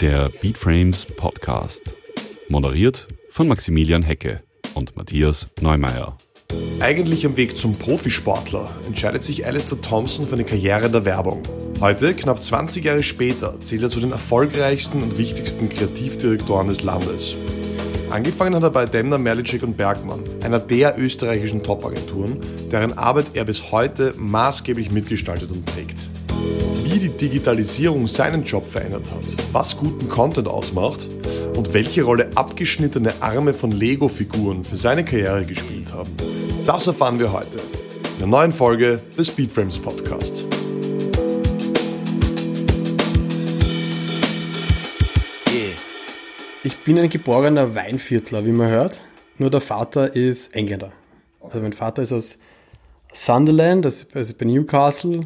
Der Beatframes Podcast. Moderiert von Maximilian Hecke und Matthias Neumeier. Eigentlich am Weg zum Profisportler entscheidet sich Alistair Thompson für eine Karriere in der Werbung. Heute, knapp 20 Jahre später, zählt er zu den erfolgreichsten und wichtigsten Kreativdirektoren des Landes. Angefangen hat er bei Demner, Merlicek und Bergmann, einer der österreichischen Top-Agenturen, deren Arbeit er bis heute maßgeblich mitgestaltet und prägt. Wie die Digitalisierung seinen Job verändert hat, was guten Content ausmacht und welche Rolle abgeschnittene Arme von Lego-Figuren für seine Karriere gespielt haben, das erfahren wir heute in der neuen Folge des Speedframes Podcast. Ich bin ein geborener Weinviertler, wie man hört. Nur der Vater ist Engländer. Also mein Vater ist aus Sunderland, also bei Newcastle.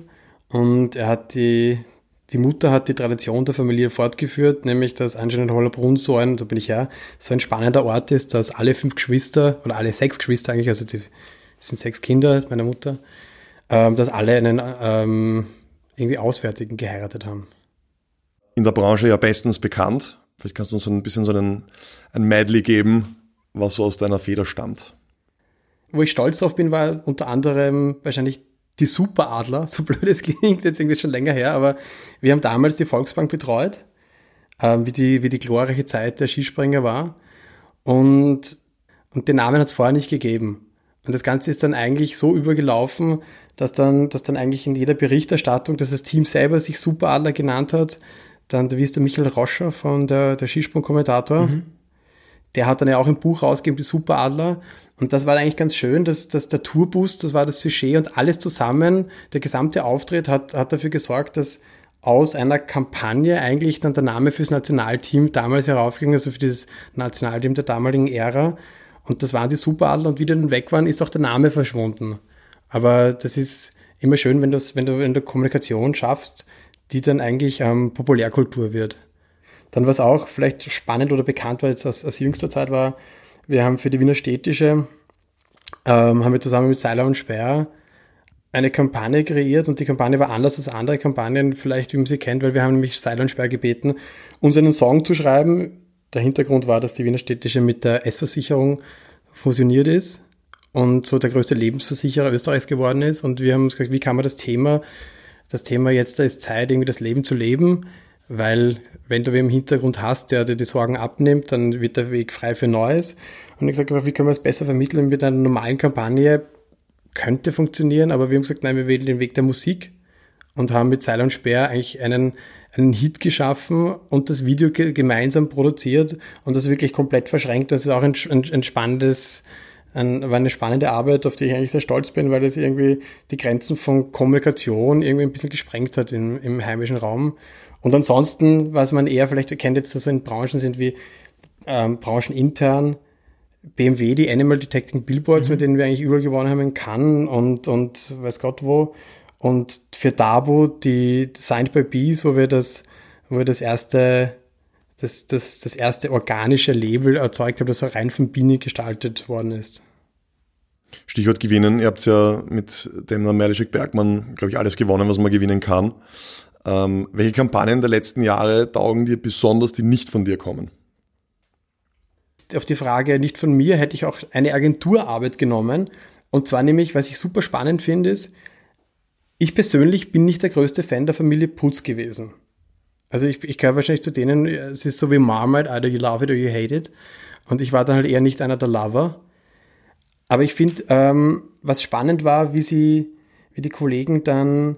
Und er hat die, die Mutter hat die Tradition der Familie fortgeführt, nämlich dass anscheinend Hollerbrunn so ein, da bin ich her, so ein spannender Ort ist, dass alle fünf Geschwister, oder alle sechs Geschwister eigentlich, also die sind sechs Kinder meiner Mutter, ähm, dass alle einen ähm, irgendwie Auswärtigen geheiratet haben. In der Branche ja bestens bekannt. Vielleicht kannst du uns ein bisschen so einen, ein Medley geben, was so aus deiner Feder stammt. Wo ich stolz drauf bin, war unter anderem wahrscheinlich die Superadler, so blöd es klingt, jetzt irgendwie schon länger her, aber wir haben damals die Volksbank betreut, ähm, wie, die, wie die glorreiche Zeit der Skispringer war. Und, und den Namen hat es vorher nicht gegeben. Und das Ganze ist dann eigentlich so übergelaufen, dass dann, dass dann eigentlich in jeder Berichterstattung, dass das Team selber sich Superadler genannt hat, dann, wie ist der Michael Roscher von der, der Skisprung-Kommentator, mhm. Der hat dann ja auch ein Buch rausgegeben, die Superadler. Und das war eigentlich ganz schön, dass, dass der Tourbus, das war das Sujet und alles zusammen, der gesamte Auftritt hat, hat dafür gesorgt, dass aus einer Kampagne eigentlich dann der Name fürs Nationalteam damals heraufging, also für dieses Nationalteam der damaligen Ära. Und das waren die Superadler und wie die dann weg waren, ist auch der Name verschwunden. Aber das ist immer schön, wenn, wenn du in der Kommunikation schaffst, die dann eigentlich ähm, Populärkultur wird. Dann was auch vielleicht spannend oder bekannt war jetzt aus, aus jüngster Zeit war, wir haben für die Wiener Städtische, ähm, haben wir zusammen mit Seiler und Speer eine Kampagne kreiert und die Kampagne war anders als andere Kampagnen, vielleicht wie man sie kennt, weil wir haben nämlich Seiler und Speer gebeten, uns einen Song zu schreiben. Der Hintergrund war, dass die Wiener Städtische mit der S-Versicherung fusioniert ist und so der größte Lebensversicherer Österreichs geworden ist und wir haben uns gesagt, wie kann man das Thema das Thema jetzt, da ist Zeit, irgendwie das Leben zu leben, weil wenn du wen im Hintergrund hast, der dir die Sorgen abnimmt, dann wird der Weg frei für Neues. Und ich gesagt, wie können wir es besser vermitteln mit einer normalen Kampagne? Könnte funktionieren, aber wir haben gesagt, nein, wir wählen den Weg der Musik und haben mit Seil und Speer eigentlich einen, einen Hit geschaffen und das Video gemeinsam produziert und das wirklich komplett verschränkt. Das ist auch ein, ein, ein spannendes, ein, war eine spannende Arbeit, auf die ich eigentlich sehr stolz bin, weil es irgendwie die Grenzen von Kommunikation irgendwie ein bisschen gesprengt hat im, im heimischen Raum. Und ansonsten, was man eher vielleicht erkennt, jetzt so in Branchen sind wie ähm, branchenintern, BMW, die Animal Detecting Billboards, mhm. mit denen wir eigentlich überall gewonnen haben in Cannes und, und weiß Gott wo. Und für Dabo die Signed by Bees, wo wir das, wo wir das erste das, das, das erste organische Label erzeugt habe, das rein von Bienen gestaltet worden ist. Stichwort gewinnen. Ihr habt ja mit dem Merlischek Bergmann, glaube ich, alles gewonnen, was man gewinnen kann. Ähm, welche Kampagnen der letzten Jahre taugen dir besonders, die nicht von dir kommen? Auf die Frage nicht von mir hätte ich auch eine Agenturarbeit genommen. Und zwar nämlich, was ich super spannend finde, ist, ich persönlich bin nicht der größte Fan der Familie Putz gewesen. Also ich, ich gehöre wahrscheinlich zu denen, es ist so wie Marmite, either you love it or you hate it. Und ich war dann halt eher nicht einer der Lover. Aber ich finde, ähm, was spannend war, wie sie, wie die Kollegen dann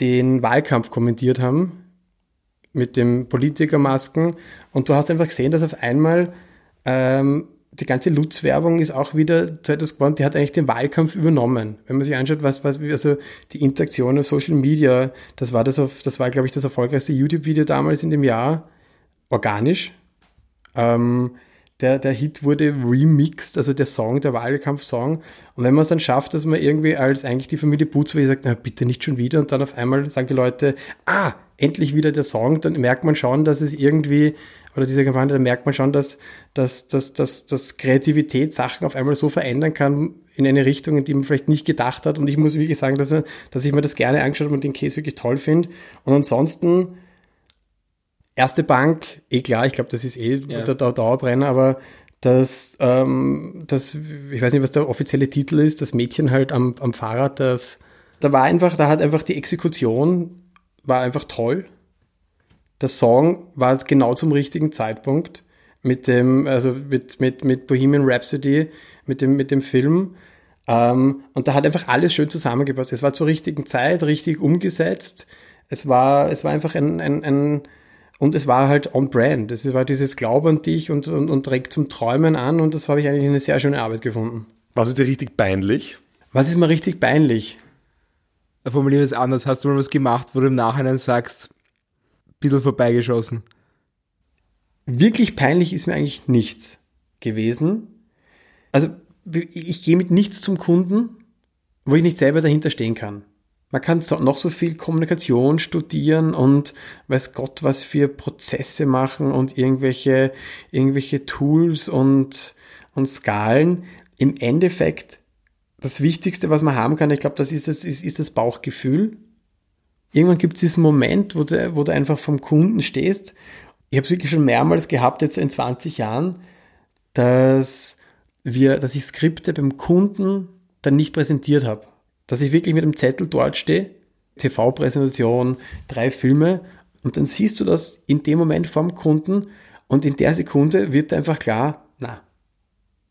den Wahlkampf kommentiert haben mit dem Politikermasken. Und du hast einfach gesehen, dass auf einmal ähm, die ganze Lutz-Werbung ist auch wieder zu etwas geworden, die hat eigentlich den Wahlkampf übernommen. Wenn man sich anschaut, was, was, also die Interaktion auf Social Media, das war das auf, das war, glaube ich, das erfolgreichste YouTube-Video damals in dem Jahr, organisch. Ähm, der, der Hit wurde remixed, also der Song, der Wahlkampf-Song. Und wenn man es dann schafft, dass man irgendwie als eigentlich die Familie Butzwey sagt, na bitte nicht schon wieder, und dann auf einmal sagen die Leute, ah, endlich wieder der Song, dann merkt man schon, dass es irgendwie oder diese Kampagne, da merkt man schon, dass, dass, dass, dass, dass Kreativität Sachen auf einmal so verändern kann, in eine Richtung, in die man vielleicht nicht gedacht hat. Und ich muss wirklich sagen, dass, dass ich mir das gerne angeschaut habe und den Case wirklich toll finde. Und ansonsten, erste Bank, eh klar, ich glaube, das ist eh ja. der, der Dauerbrenner, aber das, ähm, das, ich weiß nicht, was der offizielle Titel ist, das Mädchen halt am, am Fahrrad, das, da war einfach, da hat einfach die Exekution, war einfach toll. Der Song war genau zum richtigen Zeitpunkt mit dem, also mit, mit, mit Bohemian Rhapsody, mit dem, mit dem Film. Ähm, und da hat einfach alles schön zusammengepasst. Es war zur richtigen Zeit, richtig umgesetzt. Es war, es war einfach ein, ein, ein und es war halt on brand. Es war dieses Glaube an dich und, und, und trägt zum Träumen an und das habe ich eigentlich eine sehr schöne Arbeit gefunden. Was ist dir richtig peinlich? Was ist mir richtig peinlich? Formulieren wir es anders. Hast du mal was gemacht, wo du im Nachhinein sagst, ein bisschen vorbeigeschossen? Wirklich peinlich ist mir eigentlich nichts gewesen. Also ich gehe mit nichts zum Kunden, wo ich nicht selber dahinter stehen kann. Man kann noch so viel Kommunikation studieren und weiß Gott was für Prozesse machen und irgendwelche, irgendwelche Tools und, und Skalen. Im Endeffekt, das Wichtigste, was man haben kann, ich glaube, das ist das, ist, ist das Bauchgefühl. Irgendwann gibt es diesen Moment, wo du, wo du einfach vom Kunden stehst. Ich habe es wirklich schon mehrmals gehabt, jetzt in 20 Jahren, dass wir, dass ich Skripte beim Kunden dann nicht präsentiert habe dass ich wirklich mit einem Zettel dort stehe, TV-Präsentation, drei Filme und dann siehst du das in dem Moment vom Kunden und in der Sekunde wird einfach klar, na.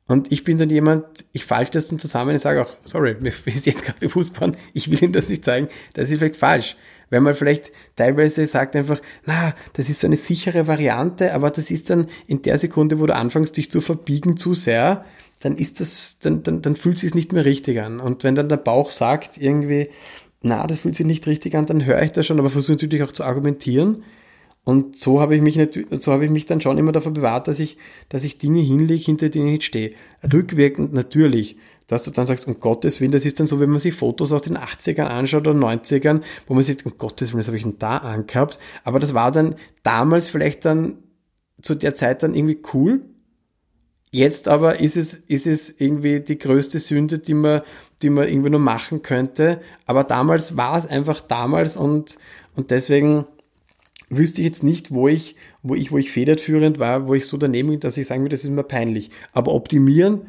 Und ich bin dann jemand, ich falte das dann zusammen und sage auch, sorry, mir ist jetzt gerade bewusst geworden, ich will Ihnen das nicht zeigen, das ist vielleicht falsch. Wenn man vielleicht teilweise sagt einfach, na, das ist so eine sichere Variante, aber das ist dann in der Sekunde, wo du anfängst, dich zu verbiegen zu sehr, dann ist das, dann, dann, dann fühlt es sich nicht mehr richtig an. Und wenn dann der Bauch sagt irgendwie, na, das fühlt sich nicht richtig an, dann höre ich das schon, aber versuche natürlich auch zu argumentieren. Und so habe ich mich natürlich, so habe ich mich dann schon immer davor bewahrt, dass ich, dass ich Dinge hinlege, hinter denen ich nicht stehe. Rückwirkend natürlich, dass du dann sagst, um Gottes Willen, das ist dann so, wenn man sich Fotos aus den 80ern anschaut oder 90ern, wo man sagt, um Gottes Willen, das habe ich denn da angehabt. Aber das war dann damals vielleicht dann zu der Zeit dann irgendwie cool, Jetzt aber ist es, ist es irgendwie die größte Sünde, die man, die man irgendwie nur machen könnte. Aber damals war es einfach damals und, und deswegen wüsste ich jetzt nicht, wo ich, wo ich, wo ich federführend war, wo ich so daneben bin, dass ich sagen würde, das ist mir peinlich. Aber optimieren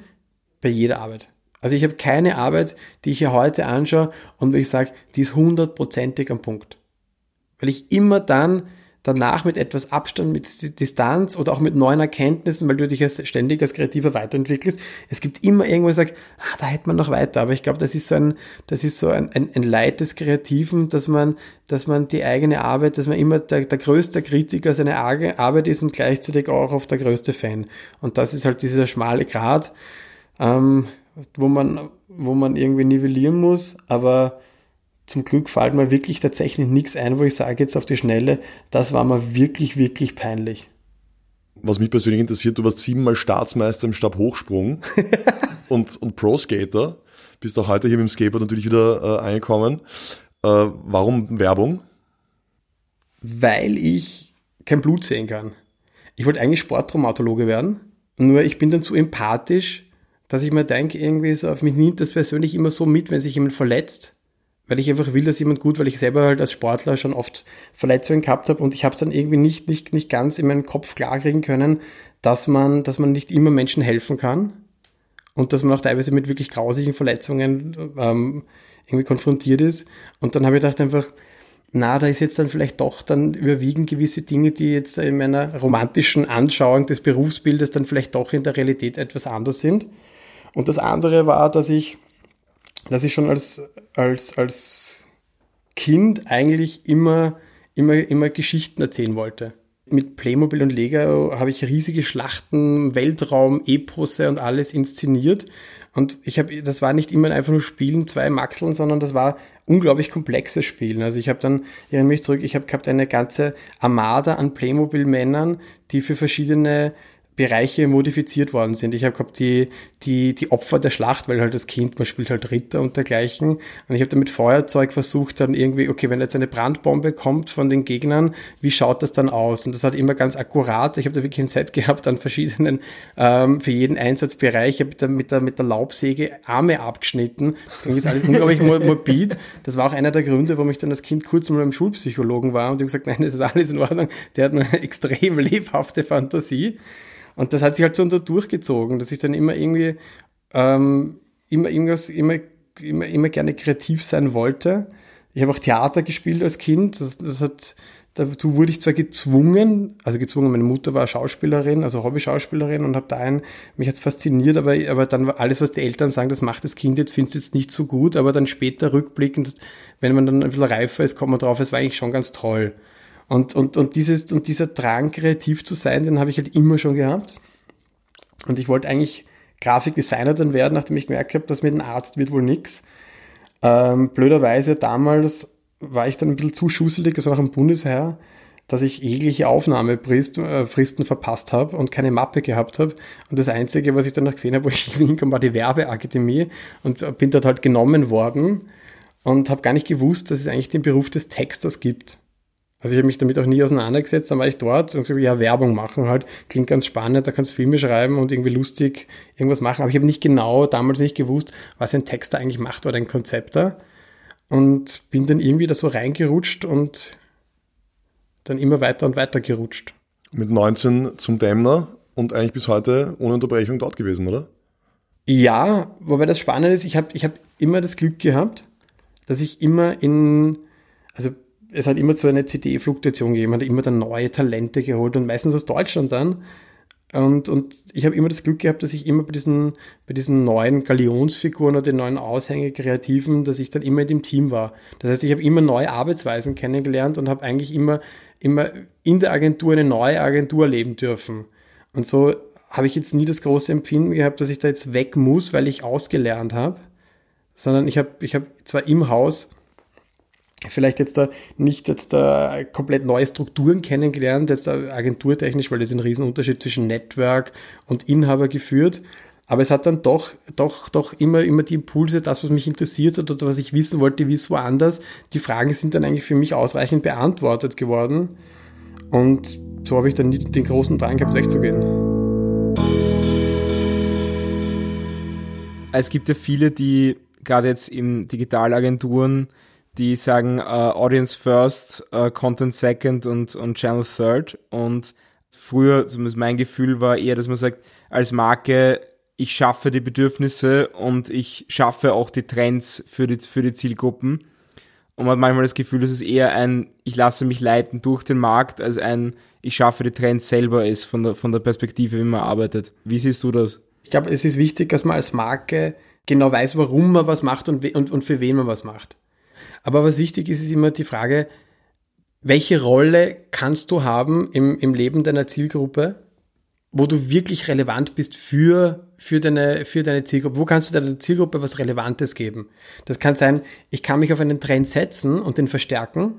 bei jeder Arbeit. Also ich habe keine Arbeit, die ich hier heute anschaue und wo ich sage, die ist hundertprozentig am Punkt. Weil ich immer dann danach mit etwas Abstand, mit Distanz oder auch mit neuen Erkenntnissen, weil du dich als ständig als Kreativer weiterentwickelst. Es gibt immer irgendwo, ich sage, ah, da hätte man noch weiter. Aber ich glaube, das ist so ein, das ist so ein, ein, ein Leid des Kreativen, dass man, dass man die eigene Arbeit, dass man immer der, der größte Kritiker seiner Arbeit ist und gleichzeitig auch oft der größte Fan. Und das ist halt dieser schmale Grat, ähm, wo man, wo man irgendwie nivellieren muss, aber zum Glück fällt mir wirklich tatsächlich nichts ein, wo ich sage jetzt auf die Schnelle, das war mir wirklich, wirklich peinlich. Was mich persönlich interessiert, du warst siebenmal Staatsmeister im Stabhochsprung und, und Pro-Skater. Bist auch heute hier mit dem Skateboard natürlich wieder äh, angekommen. Äh, warum Werbung? Weil ich kein Blut sehen kann. Ich wollte eigentlich Sporttraumatologe werden, nur ich bin dann zu empathisch, dass ich mir denke, irgendwie so auf mich nimmt das persönlich immer so mit, wenn sich jemand verletzt weil ich einfach will, dass jemand gut, weil ich selber halt als Sportler schon oft Verletzungen gehabt habe und ich habe dann irgendwie nicht, nicht, nicht ganz in meinen Kopf klarkriegen können, dass man, dass man nicht immer Menschen helfen kann und dass man auch teilweise mit wirklich grausigen Verletzungen ähm, irgendwie konfrontiert ist. Und dann habe ich gedacht einfach, na, da ist jetzt dann vielleicht doch dann überwiegen gewisse Dinge, die jetzt in meiner romantischen Anschauung des Berufsbildes dann vielleicht doch in der Realität etwas anders sind. Und das andere war, dass ich dass ich schon als, als, als Kind eigentlich immer, immer, immer Geschichten erzählen wollte. Mit Playmobil und Lego habe ich riesige Schlachten, Weltraum, Eposse und alles inszeniert. Und ich habe, das war nicht immer einfach nur Spielen, zwei Maxeln, sondern das war unglaublich komplexes Spielen. Also ich habe dann, ich erinnere mich zurück, ich habe gehabt eine ganze Armada an Playmobil-Männern, die für verschiedene Bereiche modifiziert worden sind. Ich habe gehabt die, die, die Opfer der Schlacht, weil halt das Kind, man spielt halt Ritter und dergleichen. Und ich habe dann mit Feuerzeug versucht, dann irgendwie, okay, wenn jetzt eine Brandbombe kommt von den Gegnern, wie schaut das dann aus? Und das hat immer ganz akkurat. Ich habe da wirklich ein Set gehabt an verschiedenen, ähm, für jeden Einsatzbereich. Ich habe dann mit der, mit der Laubsäge Arme abgeschnitten. Das klingt jetzt alles unglaublich morbid. Das war auch einer der Gründe, warum ich dann als Kind kurz mal beim Schulpsychologen war und ihm gesagt, nein, das ist alles in Ordnung. Der hat eine extrem lebhafte Fantasie. Und das hat sich halt so durchgezogen, dass ich dann immer irgendwie ähm, immer irgendwas, immer, immer, immer gerne kreativ sein wollte. Ich habe auch Theater gespielt als Kind. Das, das hat, dazu wurde ich zwar gezwungen, also gezwungen, meine Mutter war Schauspielerin, also Hobby-Schauspielerin und habe da ein, mich hat's fasziniert, aber, aber dann war alles, was die Eltern sagen, das macht das Kind jetzt, findest jetzt nicht so gut, aber dann später rückblickend, wenn man dann ein bisschen reifer ist, kommt man drauf, es war eigentlich schon ganz toll. Und, und, und, dieses, und dieser Drang, kreativ zu sein, den habe ich halt immer schon gehabt. Und ich wollte eigentlich Grafikdesigner dann werden, nachdem ich gemerkt habe, dass mit dem Arzt wird wohl nix. Ähm, blöderweise damals war ich dann ein bisschen zu schusselig, das war noch im Bundesheer, dass ich jegliche Aufnahmefristen äh, verpasst habe und keine Mappe gehabt habe. Und das Einzige, was ich dann noch gesehen habe, wo ich hinkam, war die Werbeakademie und bin dort halt genommen worden und habe gar nicht gewusst, dass es eigentlich den Beruf des Texters gibt. Also ich habe mich damit auch nie auseinandergesetzt, dann war ich dort und gesagt, ja, Werbung machen halt, klingt ganz spannend, da kannst du Filme schreiben und irgendwie lustig irgendwas machen. Aber ich habe nicht genau, damals nicht gewusst, was ein Texter eigentlich macht oder ein Konzepter. Und bin dann irgendwie da so reingerutscht und dann immer weiter und weiter gerutscht. Mit 19 zum Dämner und eigentlich bis heute ohne Unterbrechung dort gewesen, oder? Ja, wobei das Spannende ist, ich habe ich hab immer das Glück gehabt, dass ich immer in, also es hat immer so eine CD-Fluktuation gegeben, hat immer dann neue Talente geholt und meistens aus Deutschland dann. Und, und ich habe immer das Glück gehabt, dass ich immer bei diesen, bei diesen neuen Galionsfiguren oder den neuen Aushänge-Kreativen, dass ich dann immer in dem Team war. Das heißt, ich habe immer neue Arbeitsweisen kennengelernt und habe eigentlich immer, immer in der Agentur eine neue Agentur leben dürfen. Und so habe ich jetzt nie das große Empfinden gehabt, dass ich da jetzt weg muss, weil ich ausgelernt habe, sondern ich habe ich hab zwar im Haus vielleicht jetzt da nicht jetzt da komplett neue Strukturen kennengelernt, jetzt agenturtechnisch, weil das ist ein Riesenunterschied zwischen Network und Inhaber geführt. Aber es hat dann doch, doch, doch immer, immer die Impulse, das, was mich interessiert hat oder was ich wissen wollte, wie es woanders. Die Fragen sind dann eigentlich für mich ausreichend beantwortet geworden. Und so habe ich dann nicht den großen Drang gehabt, wegzugehen. Es gibt ja viele, die gerade jetzt in Digitalagenturen die sagen äh, Audience First, äh, Content Second und, und Channel Third. Und früher, zumindest mein Gefühl war eher, dass man sagt, als Marke, ich schaffe die Bedürfnisse und ich schaffe auch die Trends für die, für die Zielgruppen. Und man hat manchmal das Gefühl, dass es eher ein, ich lasse mich leiten durch den Markt, als ein, ich schaffe die Trends selber ist, von der, von der Perspektive, wie man arbeitet. Wie siehst du das? Ich glaube, es ist wichtig, dass man als Marke genau weiß, warum man was macht und, und, und für wen man was macht. Aber was wichtig ist, ist immer die Frage, welche Rolle kannst du haben im, im Leben deiner Zielgruppe, wo du wirklich relevant bist für, für, deine, für deine Zielgruppe? Wo kannst du deiner Zielgruppe was Relevantes geben? Das kann sein, ich kann mich auf einen Trend setzen und den verstärken.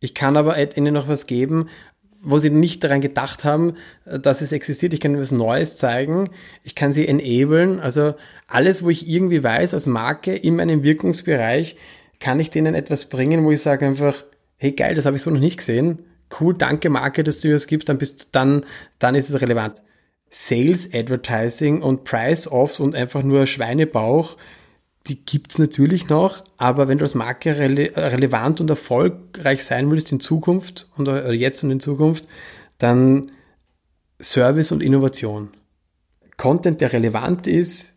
Ich kann aber ihnen noch was geben, wo sie nicht daran gedacht haben, dass es existiert. Ich kann ihnen was Neues zeigen. Ich kann sie enablen. Also alles, wo ich irgendwie weiß als Marke in meinem Wirkungsbereich, kann ich denen etwas bringen, wo ich sage einfach, hey geil, das habe ich so noch nicht gesehen. Cool, danke Marke, dass du das gibst, dann bist dann, dann ist es relevant. Sales Advertising und Price Off und einfach nur Schweinebauch, die gibt's natürlich noch, aber wenn du als Marke rele relevant und erfolgreich sein willst in Zukunft und jetzt und in Zukunft, dann Service und Innovation. Content, der relevant ist,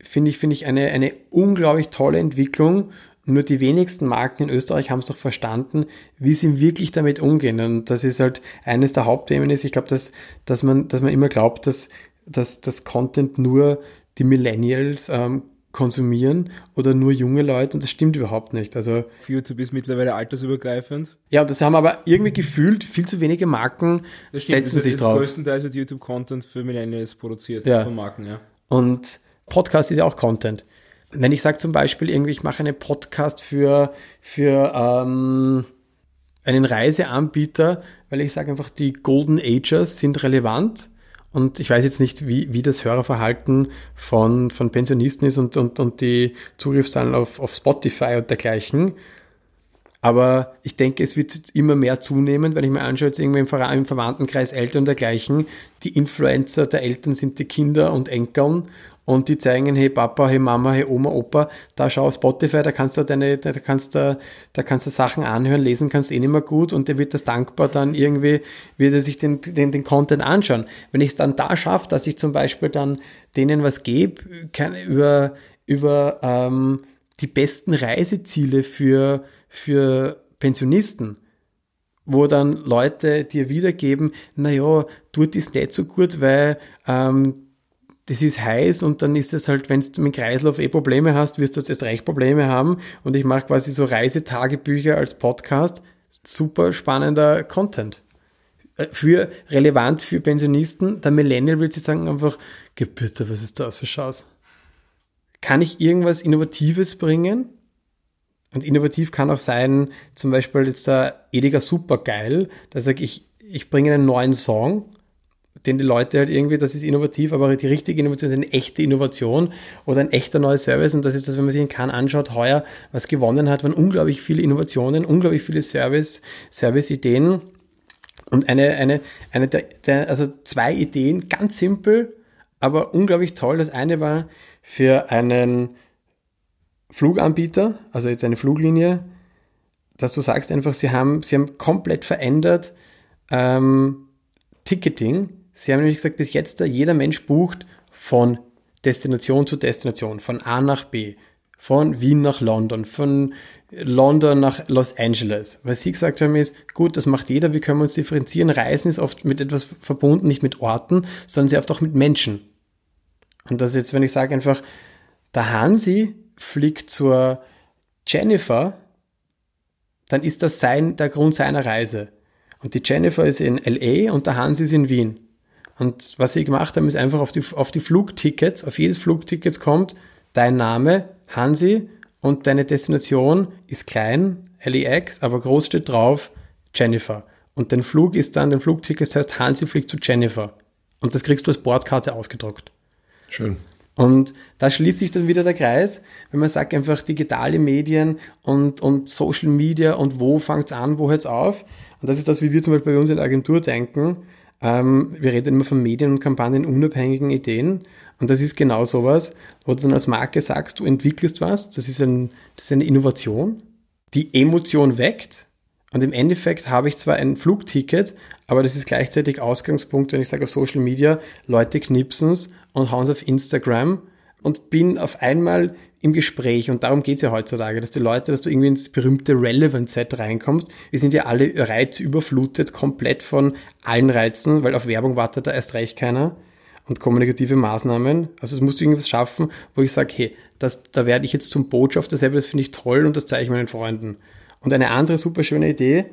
finde ich, finde ich eine, eine unglaublich tolle Entwicklung nur die wenigsten Marken in Österreich haben es doch verstanden, wie sie wirklich damit umgehen. Und das ist halt eines der Hauptthemen ist. Ich glaube, dass, dass man, dass man immer glaubt, dass, dass das Content nur die Millennials ähm, konsumieren oder nur junge Leute und das stimmt überhaupt nicht. Also YouTube ist mittlerweile altersübergreifend. Ja, das haben aber irgendwie gefühlt viel zu wenige Marken das setzen das, sich das drauf. Größtenteils wird YouTube Content für Millennials produziert ja. von Marken, ja. Und Podcast ist ja auch Content wenn ich sage zum Beispiel irgendwie, ich mache einen Podcast für, für ähm, einen Reiseanbieter, weil ich sage einfach, die Golden Ages sind relevant Und ich weiß jetzt nicht, wie, wie das Hörerverhalten von, von Pensionisten ist und, und, und die Zugriffszahlen auf, auf Spotify und dergleichen. Aber ich denke, es wird immer mehr zunehmen, wenn ich mir anschaue, jetzt irgendwie im, Ver im Verwandtenkreis Eltern und dergleichen, die Influencer der Eltern sind die Kinder und Enkeln und die zeigen, hey Papa, hey Mama, hey Oma, Opa, da schau auf Spotify, da kannst du deine, da kannst du, da kannst du Sachen anhören, lesen kannst eh nicht mehr gut und der wird das dankbar dann irgendwie, wird er sich den, den, den Content anschauen. Wenn ich es dann da schaffe, dass ich zum Beispiel dann denen was gebe, über, über ähm, die besten Reiseziele für, für Pensionisten, wo dann Leute dir wiedergeben, naja, tut ist nicht so gut, weil ähm, das ist heiß und dann ist es halt, wenn du mit Kreislauf eh Probleme hast, wirst du jetzt erst recht Probleme haben und ich mache quasi so Reisetagebücher als Podcast. Super spannender Content. Äh, für relevant für Pensionisten. Der Millennial will sich sagen einfach, bitte, was ist das für Chance? Kann ich irgendwas Innovatives bringen? Und innovativ kann auch sein, zum Beispiel jetzt der Ediger Supergeil, da sage ich, ich bringe einen neuen Song, den die Leute halt irgendwie, das ist innovativ, aber die richtige Innovation ist eine echte Innovation oder ein echter neuer Service. Und das ist das, wenn man sich in Cannes anschaut, heuer, was gewonnen hat, waren unglaublich viele Innovationen, unglaublich viele Service, Service-Ideen. Und eine, eine, eine der, der, also zwei Ideen, ganz simpel, aber unglaublich toll. Das eine war für einen Fluganbieter, also jetzt eine Fluglinie, dass du sagst einfach, sie haben, sie haben komplett verändert ähm, Ticketing. Sie haben nämlich gesagt, bis jetzt da jeder Mensch bucht von Destination zu Destination, von A nach B, von Wien nach London, von London nach Los Angeles. Was sie gesagt haben ist, gut, das macht jeder, wir können uns differenzieren. Reisen ist oft mit etwas verbunden, nicht mit Orten, sondern sehr oft auch mit Menschen. Und das ist jetzt, wenn ich sage einfach, der Hansi fliegt zur Jennifer, dann ist das sein, der Grund seiner Reise. Und die Jennifer ist in LA und der Hans ist in Wien. Und was sie gemacht haben, ist einfach auf die, auf die Flugtickets, auf jedes Flugticket kommt dein Name, Hansi, und deine Destination ist klein, LAX, aber groß steht drauf, Jennifer. Und dein Flug ist dann, dein Flugticket heißt Hansi fliegt zu Jennifer. Und das kriegst du als Bordkarte ausgedruckt. Schön. Und da schließt sich dann wieder der Kreis, wenn man sagt einfach digitale Medien und, und Social Media und wo fängt's an, wo hört's auf. Und das ist das, wie wir zum Beispiel bei uns in der Agentur denken. Ähm, wir reden immer von Medien und Kampagnen unabhängigen Ideen. Und das ist genau sowas, wo du dann als Marke sagst, du entwickelst was, das ist, ein, das ist eine Innovation, die Emotion weckt. Und im Endeffekt habe ich zwar ein Flugticket, aber das ist gleichzeitig Ausgangspunkt, wenn ich sage auf Social Media, Leute knipsen's und hauen es auf Instagram und bin auf einmal im Gespräch. Und darum geht's ja heutzutage, dass die Leute, dass du irgendwie ins berühmte Relevant-Set reinkommst. Wir sind ja alle reizüberflutet, komplett von allen Reizen, weil auf Werbung wartet da erst recht keiner. Und kommunikative Maßnahmen. Also es musst du irgendwas schaffen, wo ich sage, hey, das, da werde ich jetzt zum Botschafter selber, das finde ich toll und das zeige ich meinen Freunden. Und eine andere super schöne Idee,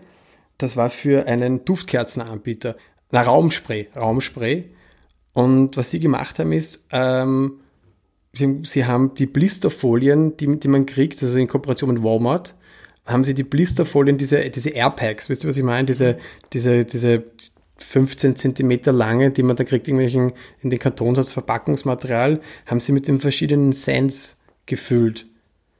das war für einen Duftkerzenanbieter. Na, Raumspray, Raumspray. Und was sie gemacht haben ist, ähm, sie, sie haben die Blisterfolien, die, die man kriegt, also in Kooperation mit Walmart, haben sie die Blisterfolien, diese, diese Airpacks, wisst ihr, was ich meine? Diese, diese, diese 15 Zentimeter lange, die man da kriegt, irgendwelchen, in den Kartons als Verpackungsmaterial, haben sie mit den verschiedenen Scents gefüllt.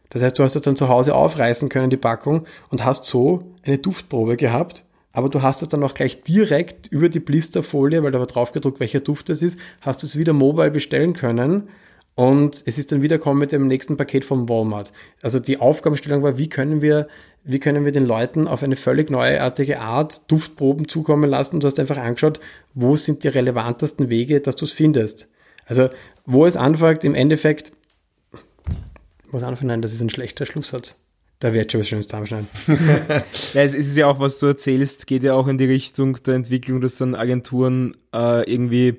Das heißt, du hast das dann zu Hause aufreißen können, die Packung, und hast so eine Duftprobe gehabt, aber du hast es dann auch gleich direkt über die Blisterfolie, weil da war drauf gedruckt, welcher Duft das ist, hast du es wieder mobile bestellen können und es ist dann wiederkommen mit dem nächsten Paket von Walmart. Also die Aufgabenstellung war, wie können wir, wie können wir den Leuten auf eine völlig neuartige Art Duftproben zukommen lassen? Und du hast einfach angeschaut, wo sind die relevantesten Wege, dass du es findest. Also, wo es anfängt, im Endeffekt, was anfängt, nein, das ist ein schlechter Schlusssatz. Da wird schon was Schönes zusammenschneiden. ja, es ist ja auch, was du erzählst, geht ja auch in die Richtung der Entwicklung, dass dann Agenturen äh, irgendwie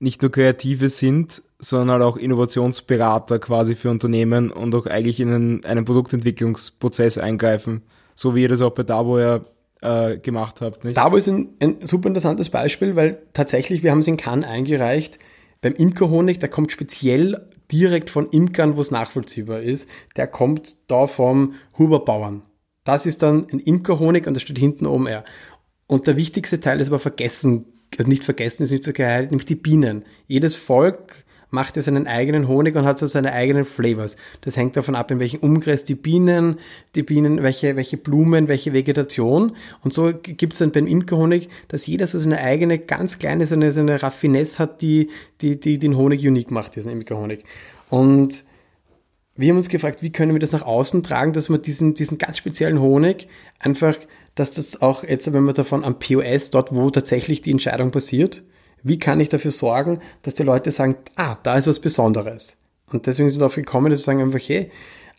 nicht nur Kreative sind, sondern halt auch Innovationsberater quasi für Unternehmen und auch eigentlich in einen, einen Produktentwicklungsprozess eingreifen. So wie ihr das auch bei Dabo ja äh, gemacht habt. Nicht? Dabo ist ein, ein super interessantes Beispiel, weil tatsächlich, wir haben es in Cannes eingereicht, beim Imkerhonig, der kommt speziell direkt von Imkern, wo es nachvollziehbar ist, der kommt da vom Huberbauern. Das ist dann ein Imkerhonig und das steht hinten oben R. Und der wichtigste Teil ist aber vergessen also nicht vergessen ist nicht so geil, nämlich die Bienen. Jedes Volk macht er seinen eigenen Honig und hat so seine eigenen Flavors. Das hängt davon ab, in welchem Umkreis die Bienen, die Bienen, welche, welche Blumen, welche Vegetation. Und so gibt es dann beim Imkerhonig, dass jeder so seine eigene, ganz kleine, so eine, so Raffinesse hat, die, die, die den Honig unique macht, diesen Imkerhonig. Und wir haben uns gefragt, wie können wir das nach außen tragen, dass man diesen, diesen ganz speziellen Honig einfach, dass das auch jetzt, wenn man davon am POS, dort wo tatsächlich die Entscheidung passiert, wie kann ich dafür sorgen, dass die Leute sagen, ah, da ist was Besonderes. Und deswegen sind wir darauf gekommen, dass wir sagen einfach, hey,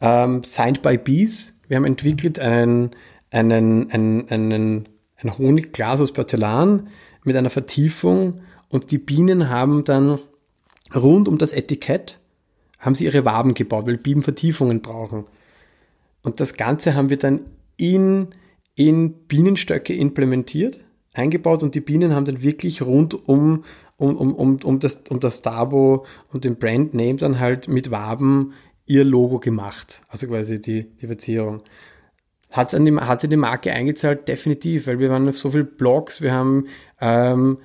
ähm, Signed by Bees, wir haben entwickelt einen, einen, einen, einen, ein Honigglas aus Porzellan mit einer Vertiefung und die Bienen haben dann rund um das Etikett haben sie ihre Waben gebaut, weil Bienen Vertiefungen brauchen. Und das Ganze haben wir dann in, in Bienenstöcke implementiert eingebaut und die Bienen haben dann wirklich rund um, um, um, um, um, das, um das Dabo und den Brandname dann halt mit Waben ihr Logo gemacht. Also quasi die, die Verzierung. Hat es in die Marke eingezahlt? Definitiv, weil wir waren auf so viele Blogs, wir haben ähm,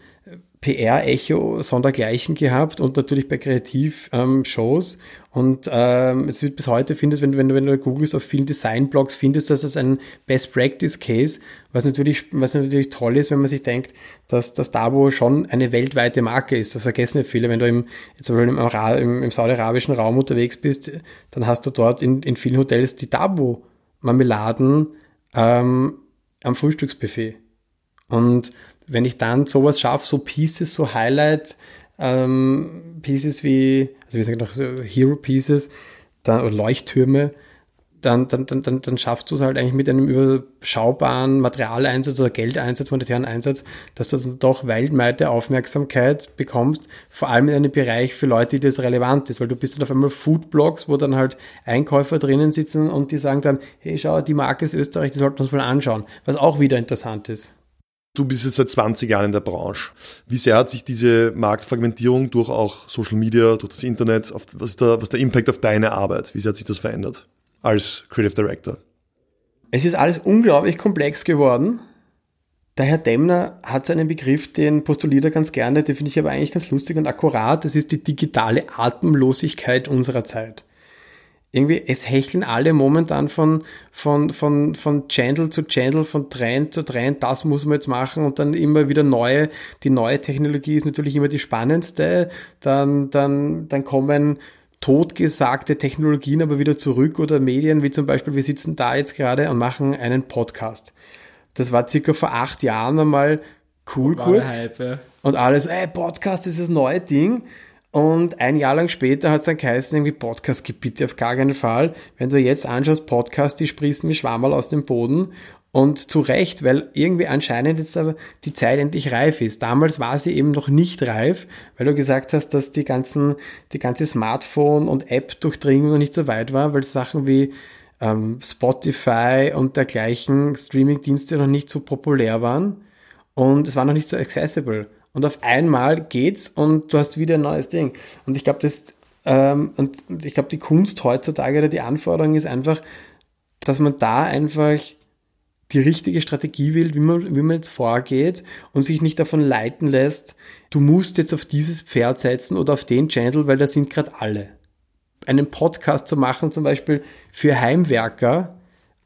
PR-Echo sondergleichen gehabt und natürlich bei Kreativ-Shows. Ähm, und ähm, es wird bis heute findest, wenn, wenn, wenn du googelst auf vielen Design-Blogs, findest du das ein Best-Practice-Case, was natürlich, was natürlich toll ist, wenn man sich denkt, dass das Dabo schon eine weltweite Marke ist. Das vergessen ja viele, wenn du im, zum Beispiel im, im, im saudi-arabischen Raum unterwegs bist, dann hast du dort in, in vielen Hotels die Dabo-Marmeladen ähm, am Frühstücksbuffet. Und wenn ich dann sowas schaffe, so Pieces, so Highlight ähm, Pieces wie, also wie sagen noch so Hero Pieces, dann, oder Leuchttürme, dann, dann, dann, dann, dann schaffst du es halt eigentlich mit einem überschaubaren Materialeinsatz oder Geldeinsatz, monetären Einsatz, dass du dann doch weltweite Aufmerksamkeit bekommst, vor allem in einem Bereich für Leute, die das relevant ist, weil du bist dann auf einmal Foodblogs, wo dann halt Einkäufer drinnen sitzen und die sagen dann, hey, schau, die Marke ist Österreich, die sollten wir uns mal anschauen, was auch wieder interessant ist. Du bist jetzt seit 20 Jahren in der Branche. Wie sehr hat sich diese Marktfragmentierung durch auch Social Media, durch das Internet, auf, was, ist der, was ist der Impact auf deine Arbeit? Wie sehr hat sich das verändert als Creative Director? Es ist alles unglaublich komplex geworden. Der Herr Demner hat seinen Begriff, den postuliert er ganz gerne, den finde ich aber eigentlich ganz lustig und akkurat. Das ist die digitale Atemlosigkeit unserer Zeit irgendwie, es hecheln alle momentan von, von, von, von Channel zu Channel, von Trend zu Trend, das muss man jetzt machen und dann immer wieder neue, die neue Technologie ist natürlich immer die spannendste, dann, dann, dann kommen totgesagte Technologien aber wieder zurück oder Medien, wie zum Beispiel, wir sitzen da jetzt gerade und machen einen Podcast. Das war circa vor acht Jahren einmal cool kurz. Hype, ja. Und alles, ey, Podcast ist das neue Ding. Und ein Jahr lang später hat es dann geheißen, irgendwie Podcast gibt bitte auf gar keinen Fall. Wenn du jetzt anschaust, Podcast, die sprießen wie Schwammerl aus dem Boden. Und zu Recht, weil irgendwie anscheinend jetzt aber die Zeit endlich reif ist. Damals war sie eben noch nicht reif, weil du gesagt hast, dass die ganzen, die ganze Smartphone- und App-Durchdringung noch nicht so weit war, weil Sachen wie ähm, Spotify und dergleichen Streaming-Dienste noch nicht so populär waren. Und es war noch nicht so accessible und auf einmal geht's und du hast wieder ein neues Ding. Und ich glaube, das, ähm, und ich glaube, die Kunst heutzutage oder die Anforderung ist einfach, dass man da einfach die richtige Strategie wählt, wie man, wie man jetzt vorgeht und sich nicht davon leiten lässt, du musst jetzt auf dieses Pferd setzen oder auf den Channel, weil da sind gerade alle. Einen Podcast zu machen, zum Beispiel für Heimwerker,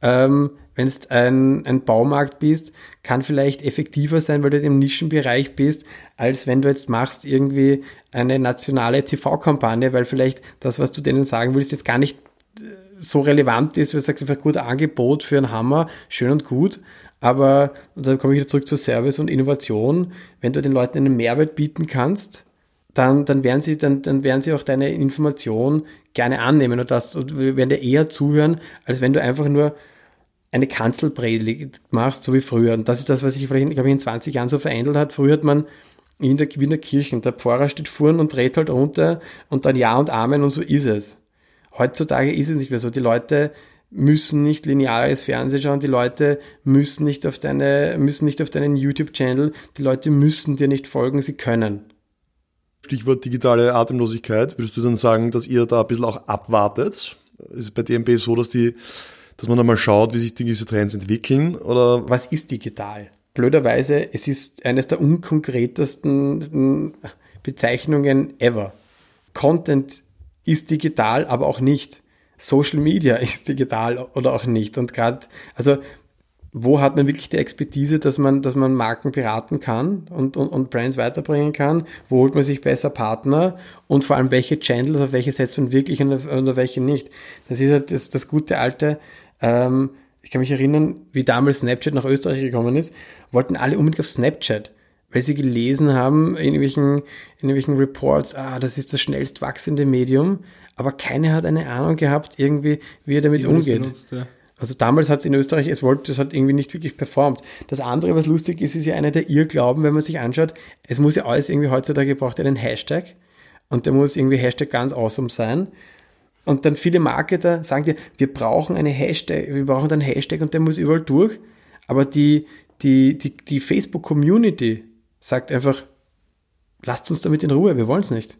ähm, wenn du ein, ein Baumarkt bist, kann vielleicht effektiver sein, weil du im Nischenbereich bist, als wenn du jetzt machst irgendwie eine nationale TV-Kampagne, weil vielleicht das, was du denen sagen willst, jetzt gar nicht äh, so relevant ist, weil du sagst einfach gut Angebot für einen Hammer, schön und gut. Aber, und dann komme ich wieder zurück zu Service und Innovation, wenn du den Leuten einen Mehrwert bieten kannst, dann, dann werden sie, dann, dann werden sie auch deine Information gerne annehmen und das und werden dir eher zuhören, als wenn du einfach nur eine Kanzelpredigt machst, so wie früher. Und das ist das, was sich vielleicht, glaube ich, in 20 Jahren so verändert hat. Früher hat man in der Wiener Kirche, der Pfarrer steht vorn und dreht halt runter und dann Ja und Amen und so ist es. Heutzutage ist es nicht mehr so. Die Leute müssen nicht lineares Fernsehen schauen, die Leute müssen nicht auf deine, müssen nicht auf deinen YouTube-Channel, die Leute müssen dir nicht folgen, sie können. Stichwort digitale Atemlosigkeit, würdest du dann sagen, dass ihr da ein bisschen auch abwartet? Ist bei DMB so, dass die dass man einmal schaut, wie sich diese Trends entwickeln? Oder? Was ist digital? blöderweise, es ist eines der unkonkretesten Bezeichnungen ever. Content ist digital, aber auch nicht. Social Media ist digital oder auch nicht. Und gerade, also wo hat man wirklich die Expertise, dass man, dass man Marken beraten kann und, und, und Brands weiterbringen kann? Wo holt man sich besser Partner? Und vor allem, welche Channels, auf welche setzt man wirklich und auf, und auf welche nicht? Das ist halt das, das gute alte, ähm, ich kann mich erinnern, wie damals Snapchat nach Österreich gekommen ist, wollten alle unbedingt auf Snapchat, weil sie gelesen haben in irgendwelchen, in irgendwelchen Reports, ah, das ist das schnellst wachsende Medium, aber keiner hat eine Ahnung gehabt, irgendwie, wie er damit wie umgeht. Benutzt, ja. Also damals hat es in Österreich, es wollte, es hat irgendwie nicht wirklich performt. Das andere, was lustig ist, ist ja einer der Irrglauben, wenn man sich anschaut, es muss ja alles irgendwie heutzutage braucht einen Hashtag und der muss irgendwie Hashtag ganz awesome sein. Und dann viele Marketer sagen dir, wir brauchen eine Hashtag, wir brauchen einen Hashtag und der muss überall durch. Aber die, die, die, die Facebook-Community sagt einfach, lasst uns damit in Ruhe, wir wollen es nicht.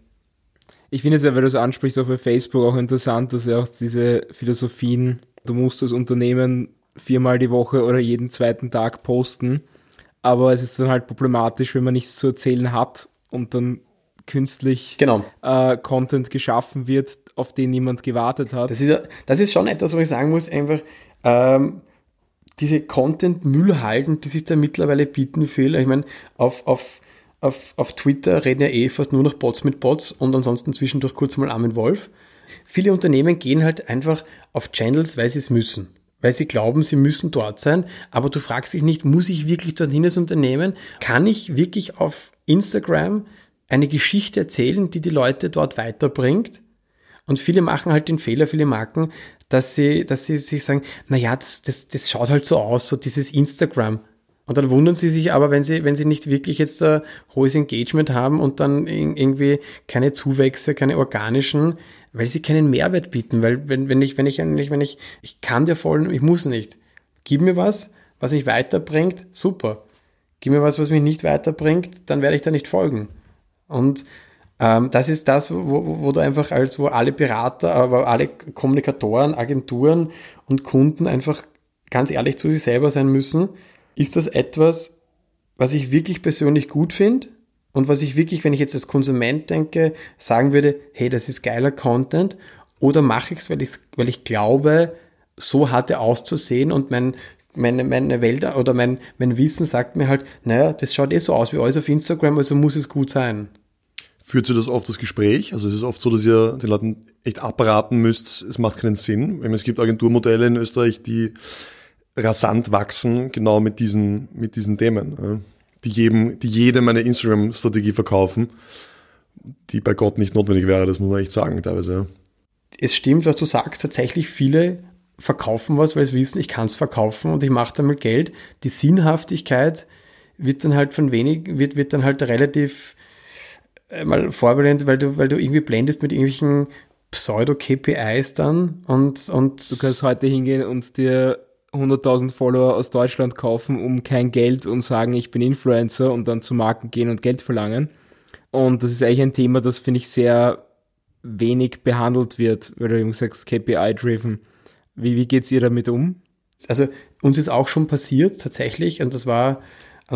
Ich finde es ja, weil du es ansprichst, auch bei Facebook auch interessant, dass ja auch diese Philosophien Du musst das Unternehmen viermal die Woche oder jeden zweiten Tag posten. Aber es ist dann halt problematisch, wenn man nichts zu erzählen hat und dann künstlich genau. äh, Content geschaffen wird, auf den niemand gewartet hat. Das ist, das ist schon etwas, wo ich sagen muss, einfach ähm, diese Content-Müllhalden, die sich da mittlerweile bieten, viel. Ich meine, auf, auf, auf, auf Twitter reden ja eh fast nur noch Bots mit Bots und ansonsten zwischendurch kurz mal Armin Wolf. Viele Unternehmen gehen halt einfach auf Channels, weil sie es müssen. Weil sie glauben, sie müssen dort sein. Aber du fragst dich nicht, muss ich wirklich dorthin als Unternehmen? Kann ich wirklich auf Instagram eine Geschichte erzählen, die die Leute dort weiterbringt? Und viele machen halt den Fehler, viele Marken, dass sie, dass sie sich sagen, na ja, das, das, das schaut halt so aus, so dieses Instagram. Und dann wundern sie sich aber, wenn sie, wenn sie nicht wirklich jetzt ein hohes Engagement haben und dann irgendwie keine Zuwächse, keine organischen, weil sie keinen Mehrwert bieten. Weil wenn, wenn ich, wenn ich, wenn ich, wenn ich, ich kann dir folgen, ich muss nicht. Gib mir was, was mich weiterbringt, super. Gib mir was, was mich nicht weiterbringt, dann werde ich da nicht folgen. Und ähm, das ist das, wo, wo du einfach als, wo alle Berater, aber alle Kommunikatoren, Agenturen und Kunden einfach ganz ehrlich zu sich selber sein müssen. Ist das etwas, was ich wirklich persönlich gut finde? Und was ich wirklich, wenn ich jetzt als Konsument denke, sagen würde, hey, das ist geiler Content, oder mache ich es, weil ich, weil ich glaube, so hat er auszusehen und mein, meine, meine Welt oder mein, mein Wissen sagt mir halt, naja, das schaut eh so aus wie alles auf Instagram, also muss es gut sein. Führt Sie das oft das Gespräch? Also es ist oft so, dass ihr den Leuten echt abraten müsst, es macht keinen Sinn. Es gibt Agenturmodelle in Österreich, die rasant wachsen, genau mit diesen, mit diesen Themen die jedem, die jedem eine Instagram-Strategie verkaufen, die bei Gott nicht notwendig wäre, das muss man echt sagen, teilweise. Es stimmt, was du sagst, tatsächlich viele verkaufen was, weil sie wissen, ich kann es verkaufen und ich mache damit Geld. Die Sinnhaftigkeit wird dann halt von wenig, wird, wird dann halt relativ mal vorbelehnt, weil du, weil du irgendwie blendest mit irgendwelchen Pseudo-KPIs dann und, und. Du kannst heute hingehen und dir 100.000 Follower aus Deutschland kaufen, um kein Geld und sagen, ich bin Influencer und dann zu Marken gehen und Geld verlangen. Und das ist eigentlich ein Thema, das finde ich sehr wenig behandelt wird, weil du eben sagst, KPI-driven. Wie, wie geht's ihr damit um? Also uns ist auch schon passiert, tatsächlich, und das war,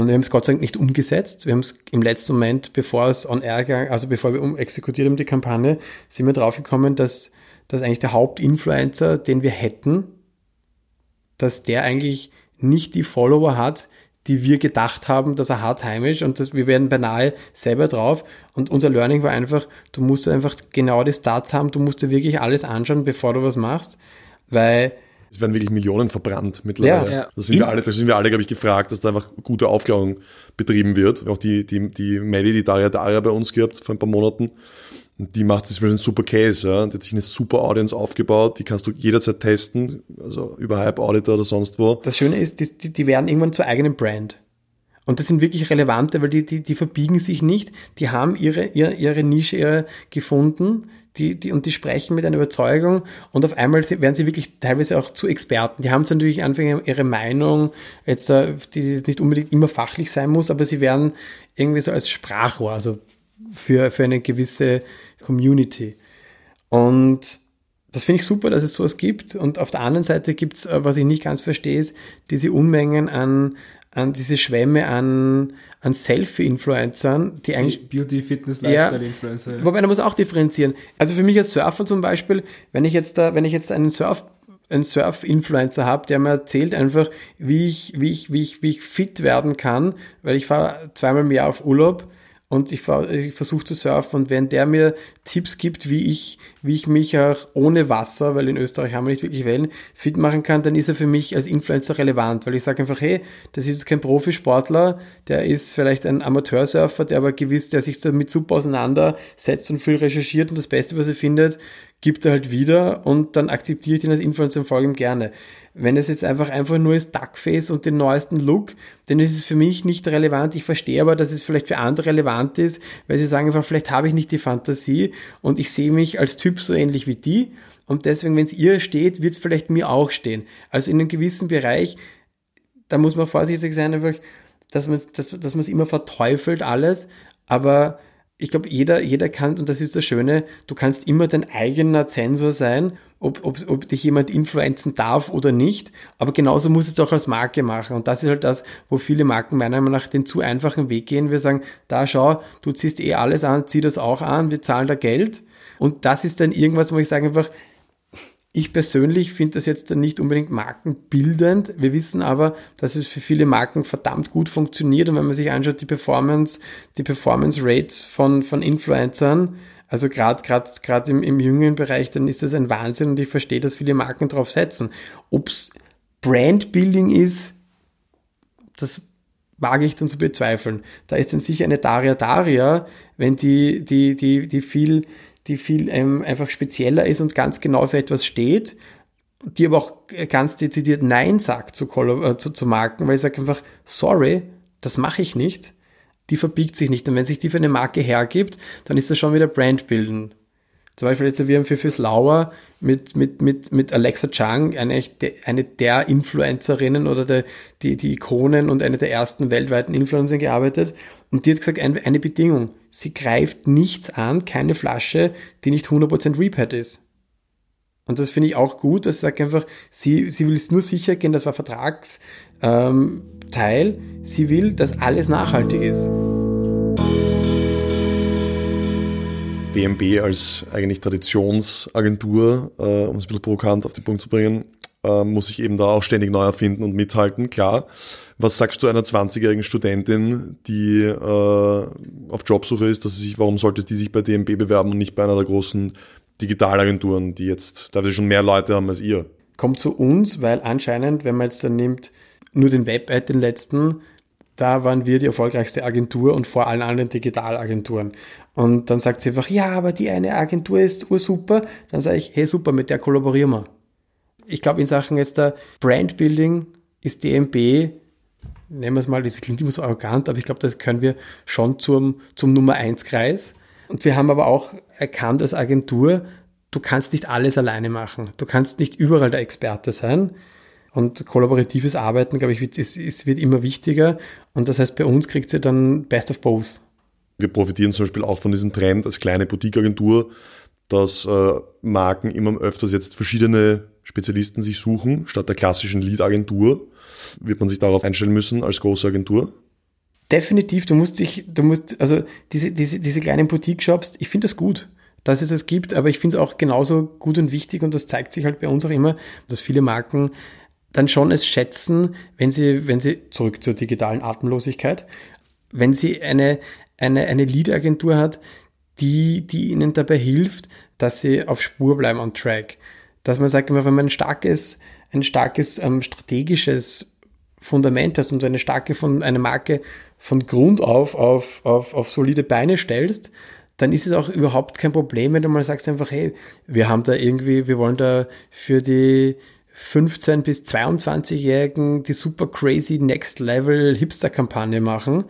wir haben es Gott sei Dank nicht umgesetzt. Wir haben es im letzten Moment, bevor es on air ging, also bevor wir um exekutiert haben die Kampagne, sind wir draufgekommen, dass, dass eigentlich der Hauptinfluencer, den wir hätten, dass der eigentlich nicht die Follower hat, die wir gedacht haben, dass er hat heimisch und das, wir werden beinahe selber drauf. Und unser Learning war einfach, du musst einfach genau die Stats haben, du musst dir wirklich alles anschauen, bevor du was machst, weil es werden wirklich Millionen verbrannt mittlerweile. Ja, ja. Da sind wir alle, da sind wir alle, glaube ich, gefragt, dass da einfach gute Aufklärung betrieben wird. Auch die, die, die Melly, die Daria Daria bei uns gehabt vor ein paar Monaten. Und die macht sich einen super Case, ja. Die hat sich eine super Audience aufgebaut, die kannst du jederzeit testen, also über Hype Auditor oder sonst wo. Das Schöne ist, die, die werden irgendwann zur eigenen Brand. Und das sind wirklich relevante, weil die, die, die verbiegen sich nicht, die haben ihre, ihre, ihre Nische ihre gefunden, die, die, und die sprechen mit einer Überzeugung und auf einmal werden sie wirklich teilweise auch zu Experten. Die haben zwar natürlich anfangs ihre Meinung, jetzt, äh, die nicht unbedingt immer fachlich sein muss, aber sie werden irgendwie so als Sprachrohr, also für, für eine gewisse Community. Und das finde ich super, dass es sowas gibt. Und auf der anderen Seite gibt es, äh, was ich nicht ganz verstehe, ist diese Unmengen an, an diese Schwämme an, an Selfie-Influencern, die eigentlich. Beauty, Fitness, Ja, Lifestyle-Influencer. wobei, da muss auch differenzieren. Also für mich als Surfer zum Beispiel, wenn ich jetzt da, wenn ich jetzt einen Surf, einen Surf-Influencer habe, der mir erzählt einfach, wie ich, wie ich, wie ich, wie ich fit werden kann, weil ich fahre zweimal im Jahr auf Urlaub und ich, ich versuche zu surfen. Und wenn der mir Tipps gibt, wie ich, wie ich mich auch ohne Wasser, weil in Österreich haben wir nicht wirklich Wellen, fit machen kann, dann ist er für mich als Influencer relevant, weil ich sage einfach, hey, das ist kein Profisportler, der ist vielleicht ein Amateursurfer, der aber gewiss, der sich damit super auseinandersetzt und viel recherchiert und das Beste, was er findet, gibt er halt wieder und dann akzeptiere ich ihn als Influencer und folge ihm gerne. Wenn es jetzt einfach einfach nur ist Duckface und den neuesten Look, dann ist es für mich nicht relevant. Ich verstehe aber, dass es vielleicht für andere relevant ist, weil sie sagen einfach, vielleicht habe ich nicht die Fantasie und ich sehe mich als Typ so ähnlich wie die und deswegen, wenn es ihr steht, wird es vielleicht mir auch stehen. Also in einem gewissen Bereich, da muss man vorsichtig sein, einfach, dass man dass, dass man es immer verteufelt alles, aber ich glaube, jeder, jeder kann, und das ist das Schöne, du kannst immer dein eigener Zensor sein, ob, ob, ob dich jemand influenzen darf oder nicht, aber genauso muss es auch als Marke machen. Und das ist halt das, wo viele Marken meiner Meinung nach den zu einfachen Weg gehen. Wir sagen, da schau, du ziehst eh alles an, zieh das auch an, wir zahlen da Geld. Und das ist dann irgendwas, wo ich sage einfach, ich persönlich finde das jetzt nicht unbedingt markenbildend. Wir wissen aber, dass es für viele Marken verdammt gut funktioniert. Und wenn man sich anschaut, die Performance, die Performance Rates von, von Influencern, also gerade gerade gerade im, im jüngeren Bereich, dann ist das ein Wahnsinn und ich verstehe, dass viele Marken drauf setzen. Ob's Brandbuilding ist, das wage ich dann zu bezweifeln. Da ist dann sicher eine Daria Daria, wenn die, die, die, die viel, die viel ähm, einfach spezieller ist und ganz genau für etwas steht, die aber auch ganz dezidiert Nein sagt zu, äh, zu, zu Marken, weil ich sage einfach, sorry, das mache ich nicht. Die verbiegt sich nicht. Und wenn sich die für eine Marke hergibt, dann ist das schon wieder Brandbilden. Zum Beispiel jetzt, wir haben für Fürs Lauer mit, mit, mit, mit Alexa Chang eine, eine der Influencerinnen oder der, die, die Ikonen und eine der ersten weltweiten Influencer gearbeitet. Und die hat gesagt, ein, eine Bedingung. Sie greift nichts an, keine Flasche, die nicht 100% Repat ist. Und das finde ich auch gut, dass sie sagt einfach, sie, sie will es nur sicher gehen, das war Vertragsteil, ähm, sie will, dass alles nachhaltig ist. DMB als eigentlich Traditionsagentur, äh, um es ein bisschen provokant auf den Punkt zu bringen, äh, muss sich eben da auch ständig neu erfinden und mithalten, klar. Was sagst du einer 20-jährigen Studentin, die äh, auf Jobsuche ist, dass sie sich, warum sollte die sich bei DMB bewerben und nicht bei einer der großen Digitalagenturen, die jetzt teilweise schon mehr Leute haben als ihr? kommt zu uns, weil anscheinend, wenn man jetzt dann nimmt, nur den Web-Ad, den letzten, da waren wir die erfolgreichste Agentur und vor allen anderen Digitalagenturen. Und dann sagt sie einfach, ja, aber die eine Agentur ist ursuper. Dann sage ich, hey super, mit der kollaborieren wir. Ich glaube, in Sachen jetzt der Brandbuilding ist DMB, nehmen wir es mal, das klingt immer so arrogant, aber ich glaube, das können wir schon zum, zum Nummer eins Kreis. Und wir haben aber auch erkannt als Agentur, du kannst nicht alles alleine machen. Du kannst nicht überall der Experte sein. Und kollaboratives Arbeiten, glaube ich, wird, ist, wird immer wichtiger. Und das heißt, bei uns kriegt sie dann Best of Both. Wir profitieren zum Beispiel auch von diesem Trend als kleine Boutique-Agentur, dass äh, Marken immer öfters jetzt verschiedene Spezialisten sich suchen, statt der klassischen Lead-Agentur. Wird man sich darauf einstellen müssen als große Agentur? Definitiv, du musst dich, du musst, also diese, diese, diese kleinen Boutique-Shops, ich finde das gut, dass es es gibt, aber ich finde es auch genauso gut und wichtig und das zeigt sich halt bei uns auch immer, dass viele Marken dann schon es schätzen, wenn sie, wenn sie, zurück zur digitalen Atemlosigkeit, wenn sie eine, eine, eine Lead-Agentur hat, die, die ihnen dabei hilft, dass sie auf Spur bleiben on track. Dass man sagt, wenn man ein starkes, ein starkes ähm, strategisches Fundament hast und eine starke von eine Marke von Grund auf auf, auf auf solide Beine stellst, dann ist es auch überhaupt kein Problem, wenn du mal sagst einfach, hey, wir haben da irgendwie, wir wollen da für die 15 bis 22-Jährigen die super crazy Next Level Hipster Kampagne machen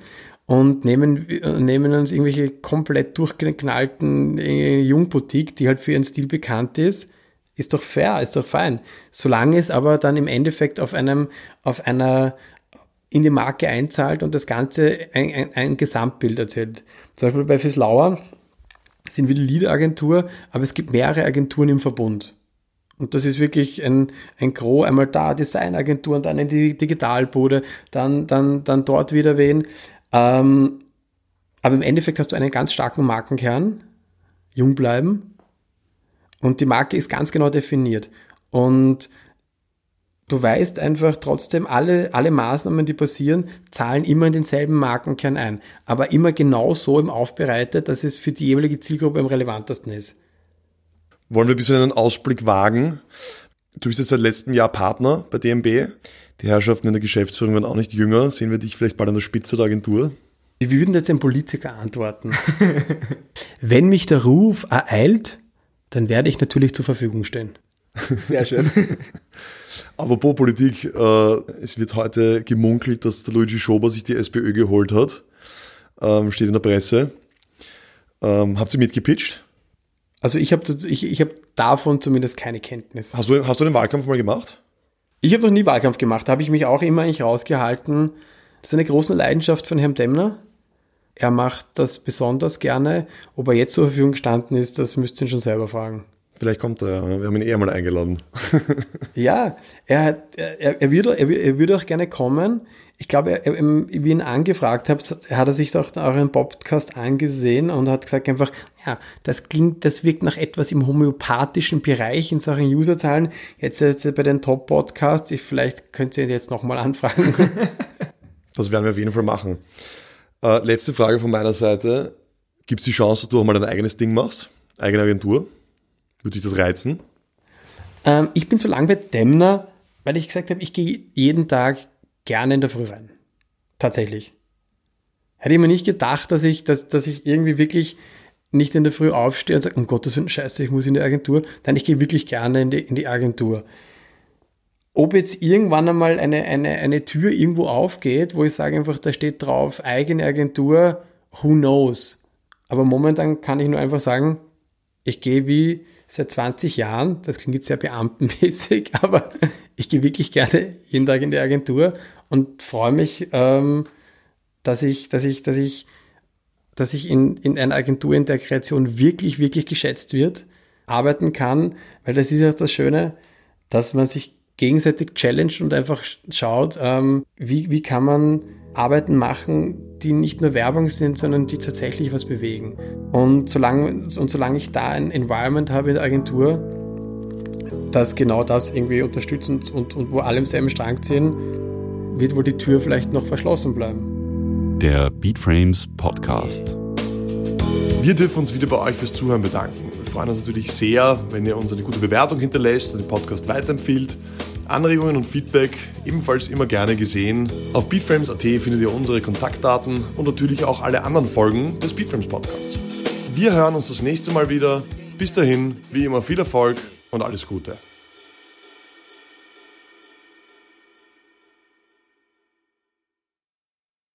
und nehmen, nehmen uns irgendwelche komplett durchgeknallten äh, Jungboutique, die halt für ihren Stil bekannt ist, ist doch fair, ist doch fein. Solange es aber dann im Endeffekt auf einem, auf einer, in die Marke einzahlt und das Ganze ein, ein, ein Gesamtbild erzählt. Zum Beispiel bei Fislauer sind wir die Lead-Agentur, aber es gibt mehrere Agenturen im Verbund. Und das ist wirklich ein, ein Gros, einmal da Designagenturen, dann in die Digitalbude, dann, dann, dann dort wieder wen. Ähm, aber im Endeffekt hast du einen ganz starken Markenkern, jung bleiben und die Marke ist ganz genau definiert. Und du weißt einfach trotzdem, alle, alle Maßnahmen, die passieren, zahlen immer in denselben Markenkern ein. Aber immer genau so im Aufbereitet, dass es für die jeweilige Zielgruppe am relevantesten ist. Wollen wir ein bisschen einen Ausblick wagen? Du bist jetzt seit letztem Jahr Partner bei DMB. Die Herrschaften in der Geschäftsführung werden auch nicht jünger. Sehen wir dich vielleicht bald an der Spitze der Agentur? Wie würden jetzt ein Politiker antworten? Wenn mich der Ruf ereilt, dann werde ich natürlich zur Verfügung stehen. Sehr schön. Apropos Politik, äh, es wird heute gemunkelt, dass der Luigi Schober sich die SPÖ geholt hat. Ähm, steht in der Presse. Ähm, habt ihr mitgepitcht? Also ich habe ich, ich hab davon zumindest keine Kenntnis. Hast du, hast du den Wahlkampf mal gemacht? Ich habe noch nie Wahlkampf gemacht, habe ich mich auch immer eigentlich rausgehalten. Das ist eine große Leidenschaft von Herrn Demner. Er macht das besonders gerne. Ob er jetzt zur Verfügung gestanden ist, das müsst ihr ihn schon selber fragen. Vielleicht kommt er, wir haben ihn eher mal eingeladen. ja, er, er, er, würde, er, er würde auch gerne kommen. Ich glaube, wie ihn angefragt habe, hat er sich doch euren Podcast angesehen und hat gesagt einfach, ja, das klingt, das wirkt nach etwas im homöopathischen Bereich in Sachen Userzahlen. Jetzt, jetzt bei den Top-Podcasts, vielleicht könnt ihr ihn jetzt nochmal anfragen. das werden wir auf jeden Fall machen. Äh, letzte Frage von meiner Seite. Gibt es die Chance, dass du auch mal dein eigenes Ding machst? Eigene Agentur? Würde dich das reizen? Ähm, ich bin so lange bei Demner, weil ich gesagt habe, ich gehe jeden Tag gerne in der Früh rein. Tatsächlich. Hätte ich mir nicht gedacht, dass ich, dass, dass ich irgendwie wirklich nicht in der Früh aufstehe und sage, um Gottes Willen, scheiße, ich muss in die Agentur. Nein, ich gehe wirklich gerne in die, in die Agentur. Ob jetzt irgendwann einmal eine, eine, eine Tür irgendwo aufgeht, wo ich sage einfach, da steht drauf, eigene Agentur, who knows. Aber momentan kann ich nur einfach sagen, ich gehe wie seit 20 Jahren, das klingt jetzt sehr beamtenmäßig, aber ich gehe wirklich gerne jeden Tag in die Agentur und freue mich, ähm, dass ich, dass ich, dass ich, dass ich in, in einer Agentur in der Kreation wirklich, wirklich geschätzt wird, arbeiten kann, weil das ist ja das Schöne, dass man sich gegenseitig challenged und einfach schaut, ähm, wie, wie kann man Arbeiten machen, die nicht nur Werbung sind, sondern die tatsächlich was bewegen. Und solange, und solange ich da ein Environment habe in der Agentur, das genau das irgendwie unterstützend und, und wo alle im selben Strang ziehen, wird wohl die Tür vielleicht noch verschlossen bleiben. Der Beatframes Podcast. Wir dürfen uns wieder bei euch fürs Zuhören bedanken. Wir freuen uns natürlich sehr, wenn ihr uns eine gute Bewertung hinterlässt und den Podcast weiterempfiehlt. Anregungen und Feedback ebenfalls immer gerne gesehen. Auf beatframes.at findet ihr unsere Kontaktdaten und natürlich auch alle anderen Folgen des Beatframes Podcasts. Wir hören uns das nächste Mal wieder. Bis dahin, wie immer viel Erfolg und alles Gute.